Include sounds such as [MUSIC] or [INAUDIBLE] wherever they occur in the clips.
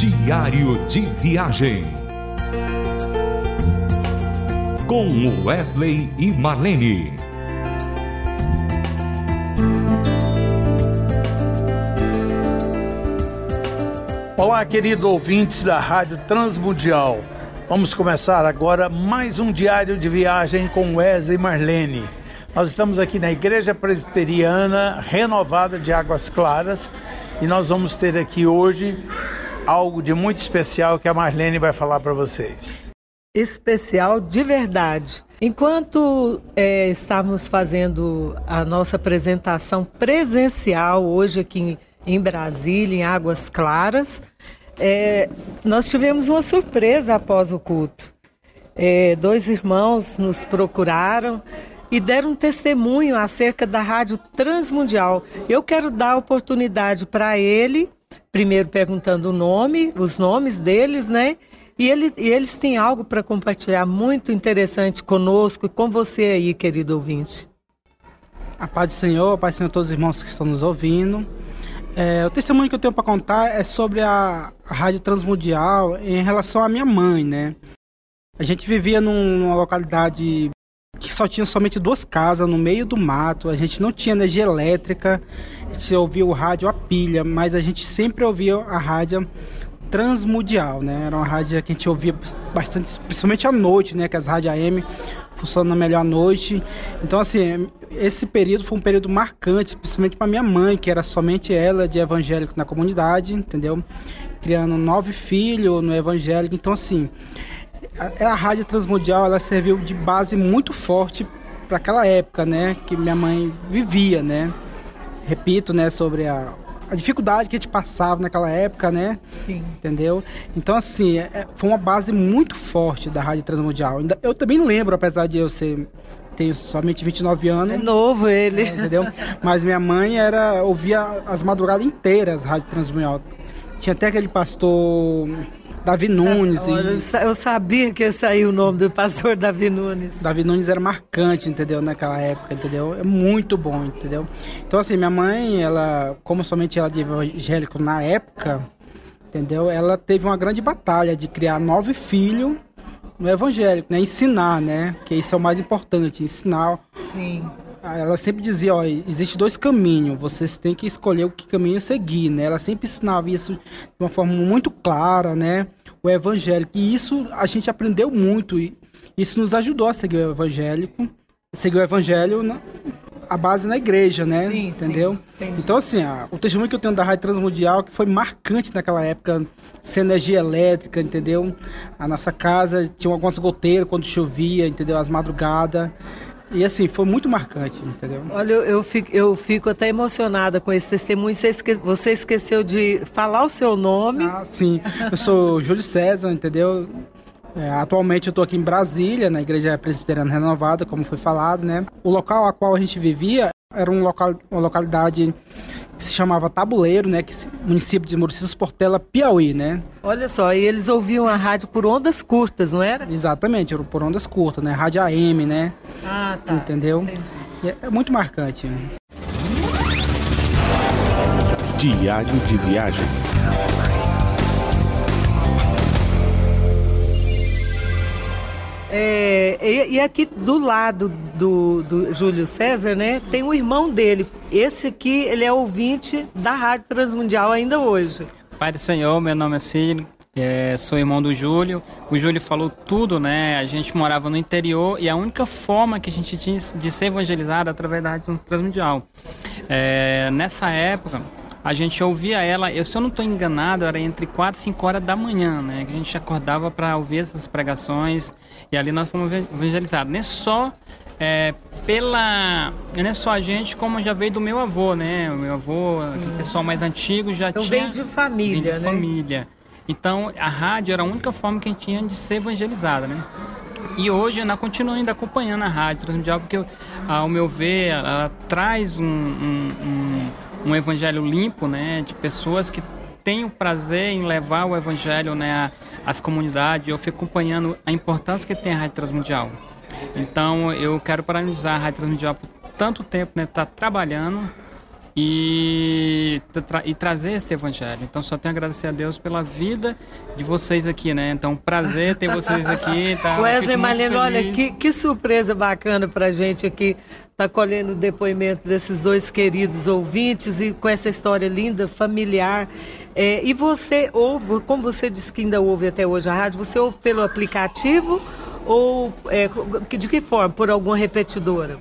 Diário de Viagem. Com Wesley e Marlene. Olá, querido ouvintes da Rádio Transmundial. Vamos começar agora mais um diário de viagem com Wesley e Marlene. Nós estamos aqui na Igreja Presbiteriana Renovada de Águas Claras e nós vamos ter aqui hoje algo de muito especial que a Marlene vai falar para vocês. Especial de verdade. Enquanto é, estávamos fazendo a nossa apresentação presencial hoje aqui em em Brasília, em Águas Claras. É, nós tivemos uma surpresa após o culto. É, dois irmãos nos procuraram e deram um testemunho acerca da Rádio Transmundial. Eu quero dar oportunidade para ele, primeiro perguntando o nome, os nomes deles, né? E, ele, e eles têm algo para compartilhar muito interessante conosco e com você aí, querido ouvinte. A paz do Senhor, a paz do Senhor a todos os irmãos que estão nos ouvindo. É, o testemunho que eu tenho para contar é sobre a, Rádio Transmundial em relação à minha mãe, né? A gente vivia num, numa localidade que só tinha somente duas casas no meio do mato, a gente não tinha energia elétrica, a gente ouvia o rádio a pilha, mas a gente sempre ouvia a rádio transmundial, né? Era uma rádio que a gente ouvia bastante, principalmente à noite, né? Que as rádios AM funcionam melhor à noite. Então, assim, esse período foi um período marcante, principalmente para minha mãe, que era somente ela de evangélico na comunidade, entendeu? Criando nove filhos no evangélico. Então, assim, a, a rádio transmundial ela serviu de base muito forte para aquela época, né? Que minha mãe vivia, né? Repito, né? Sobre a a dificuldade que a gente passava naquela época, né? Sim. Entendeu? Então, assim, é, é foi uma base muito forte da Rádio Transmundial. Eu também lembro, apesar de eu ser tenho somente 29 anos. É novo ele. É, entendeu? Mas minha mãe era ouvia as madrugadas inteiras Rádio Transmundial. Tinha até aquele pastor Davi Nunes. Olha, e... Eu sabia que ia sair o nome do pastor Davi Nunes. Davi Nunes era marcante, entendeu? Naquela época, entendeu? É muito bom, entendeu? Então, assim, minha mãe, ela, como somente ela de evangélico na época, entendeu? Ela teve uma grande batalha de criar nove filhos no evangélico, né? Ensinar, né? Que isso é o mais importante, ensinar. Sim ela sempre dizia, ó, existe dois caminhos, vocês têm que escolher o que caminho seguir, né? Ela sempre ensinava isso de uma forma muito clara, né? O evangélico. E isso a gente aprendeu muito e isso nos ajudou a seguir o evangélico, seguir o evangelho na, a base na igreja, né? Sim, Entendeu? Sim, então, assim, a, o testemunho que eu tenho da Rádio Transmundial, que foi marcante naquela época, sem energia elétrica, entendeu? A nossa casa tinha algumas goteiras quando chovia, entendeu? As madrugadas. E assim, foi muito marcante, entendeu? Olha, eu, eu, fico, eu fico até emocionada com esse testemunho. Você, esque, você esqueceu de falar o seu nome. Ah, sim. Eu sou [LAUGHS] Júlio César, entendeu? É, atualmente eu estou aqui em Brasília, na Igreja Presbiteriana Renovada, como foi falado, né? O local a qual a gente vivia era um local, uma localidade que se chamava Tabuleiro, né? Que município de Muricis Portela, Piauí, né? Olha só, e eles ouviam a rádio por ondas curtas, não era? Exatamente, por ondas curtas, né? Rádio AM, né? Ah, tá. Entendeu? É, é muito marcante. Diário de viagem. É, e, e, aqui do lado do, do Júlio César, né, tem o irmão dele. Esse aqui, ele é ouvinte da Rádio Transmundial ainda hoje. Pai do Senhor, meu nome é Ciro, é, sou irmão do Júlio. O Júlio falou tudo, né? A gente morava no interior e a única forma que a gente tinha de ser evangelizado é através da Rádio Transmundial. É, nessa época, a gente ouvia ela, eu, se eu não estou enganado, era entre 4 e 5 horas da manhã, né? Que a gente acordava para ouvir essas pregações e ali nós fomos evangelizados. Nem só é, pela. Não é só a gente, como já veio do meu avô, né? O meu avô, o pessoal mais antigo, já então, tinha. Vem de família, vem de né? família. Então a rádio era a única forma que a gente tinha de ser evangelizada, né? E hoje eu ainda continuo ainda acompanhando a rádio transmundial, porque, ao meu ver, ela, ela traz um, um, um um evangelho limpo, né, de pessoas que têm o prazer em levar o evangelho, né, às comunidades. Eu fico acompanhando a importância que tem a Rádio Transmundial. Então, eu quero parabenizar a Rádio Transmundial por tanto tempo, né, tá trabalhando e, tra e trazer esse evangelho. Então só tenho a agradecer a Deus pela vida de vocês aqui, né? Então prazer ter vocês aqui. Tá? Wesley Maleno, olha que, que surpresa bacana pra gente aqui tá colhendo o depoimento desses dois queridos ouvintes e com essa história linda, familiar. É, e você ouve, como você disse que ainda ouve até hoje a rádio, você ouve pelo aplicativo ou é, de que forma? Por alguma repetidora?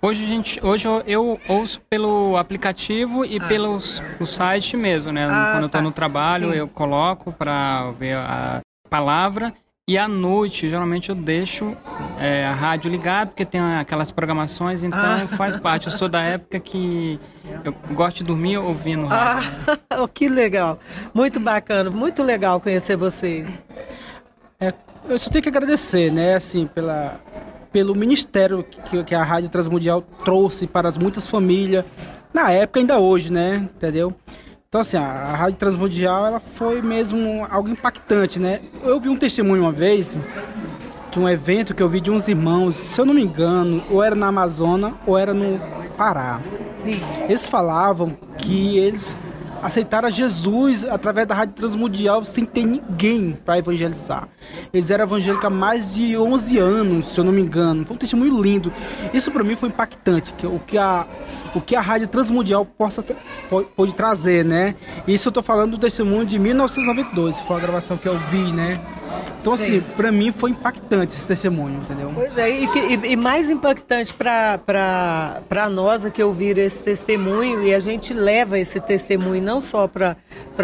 Hoje, a gente, hoje eu ouço pelo aplicativo e ah. pelo o site mesmo, né? Ah, Quando eu estou tá. no trabalho, Sim. eu coloco para ver a palavra. E à noite, geralmente eu deixo é, a rádio ligada, porque tem aquelas programações, então ah. faz parte. Eu sou da época que eu gosto de dormir ouvindo rádio. Ah, [LAUGHS] que legal. Muito bacana, muito legal conhecer vocês. Eu só tenho que agradecer, né, assim, pela, pelo ministério que, que a Rádio Transmundial trouxe para as muitas famílias, na época ainda hoje, né? Entendeu? Então, assim, a, a Rádio Transmundial, ela foi mesmo algo impactante, né? Eu vi um testemunho uma vez de um evento que eu vi de uns irmãos, se eu não me engano, ou era na Amazônia ou era no Pará. Sim. Eles falavam que eles aceitaram Jesus através da Rádio Transmundial sem ter ninguém para evangelizar. Eles eram evangélicos há mais de 11 anos, se eu não me engano. Foi um testemunho lindo. Isso para mim foi impactante, que o que a o que a Rádio Transmundial possa pode trazer, né? Isso eu tô falando do testemunho de 1992, foi a gravação que eu vi, né? Então, Sim. assim, para mim foi impactante esse testemunho, entendeu? Pois é, e, e, e mais impactante para nós que ouvir esse testemunho, e a gente leva esse testemunho não só para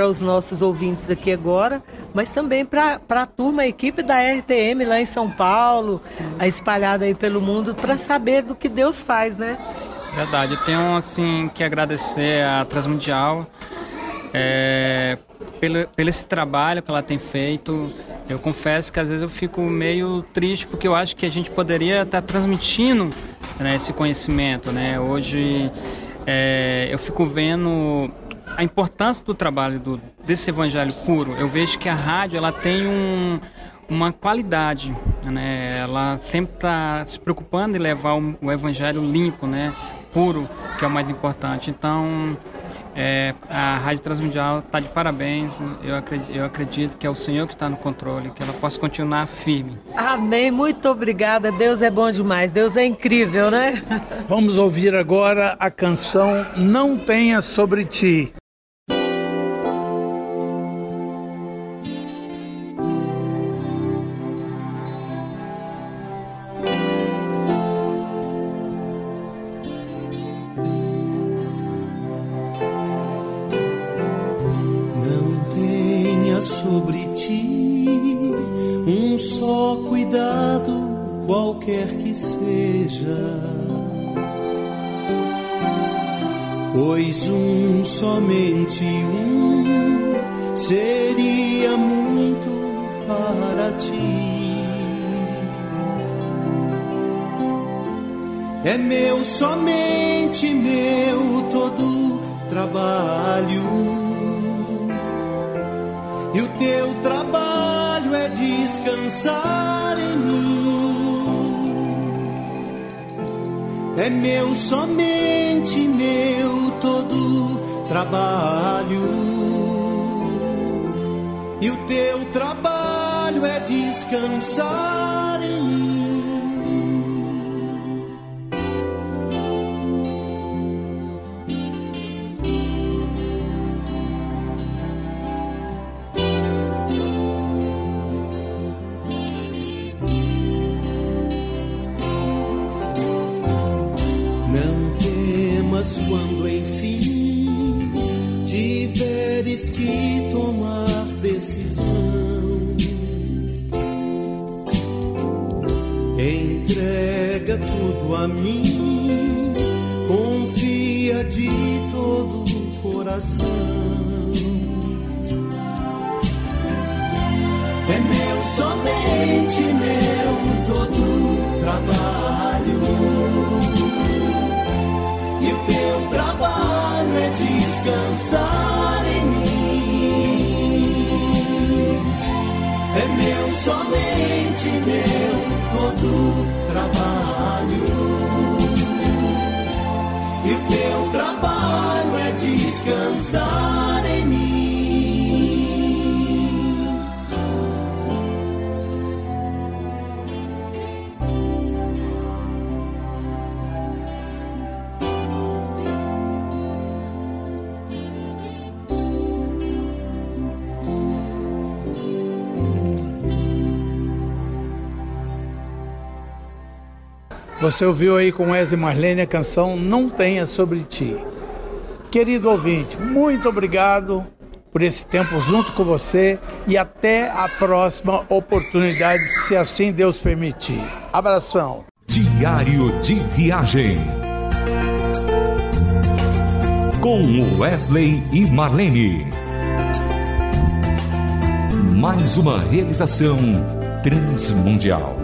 os nossos ouvintes aqui agora, mas também para a turma, a equipe da RTM lá em São Paulo, a espalhada aí pelo mundo, para saber do que Deus faz, né? Verdade, tenho assim que agradecer a Transmundial é, pelo, pelo esse trabalho que ela tem feito. Eu confesso que às vezes eu fico meio triste porque eu acho que a gente poderia estar transmitindo né, esse conhecimento. Né? Hoje é, eu fico vendo a importância do trabalho do, desse evangelho puro. Eu vejo que a rádio ela tem um, uma qualidade, né? Ela sempre está se preocupando em levar o, o evangelho limpo, né? Puro, que é o mais importante. Então, é, a Rádio Transmundial está de parabéns. Eu acredito, eu acredito, que é o Senhor que está no controle, que ela possa continuar firme. Amém. Muito obrigada. Deus é bom demais. Deus é incrível, né? Vamos ouvir agora a canção Não Tenha Sobre Ti. Qualquer que seja. Pois um, somente um, seria muito para ti. É meu, somente meu, todo trabalho. E o teu trabalho é descansar em mim é meu, somente meu todo trabalho. E o teu trabalho é descansar a mim, confia de todo o coração. É meu, somente meu, Você ouviu aí com Wesley Marlene a canção Não Tenha Sobre Ti. Querido ouvinte, muito obrigado por esse tempo junto com você e até a próxima oportunidade, se assim Deus permitir. Abração. Diário de Viagem. Com Wesley e Marlene. Mais uma realização transmundial.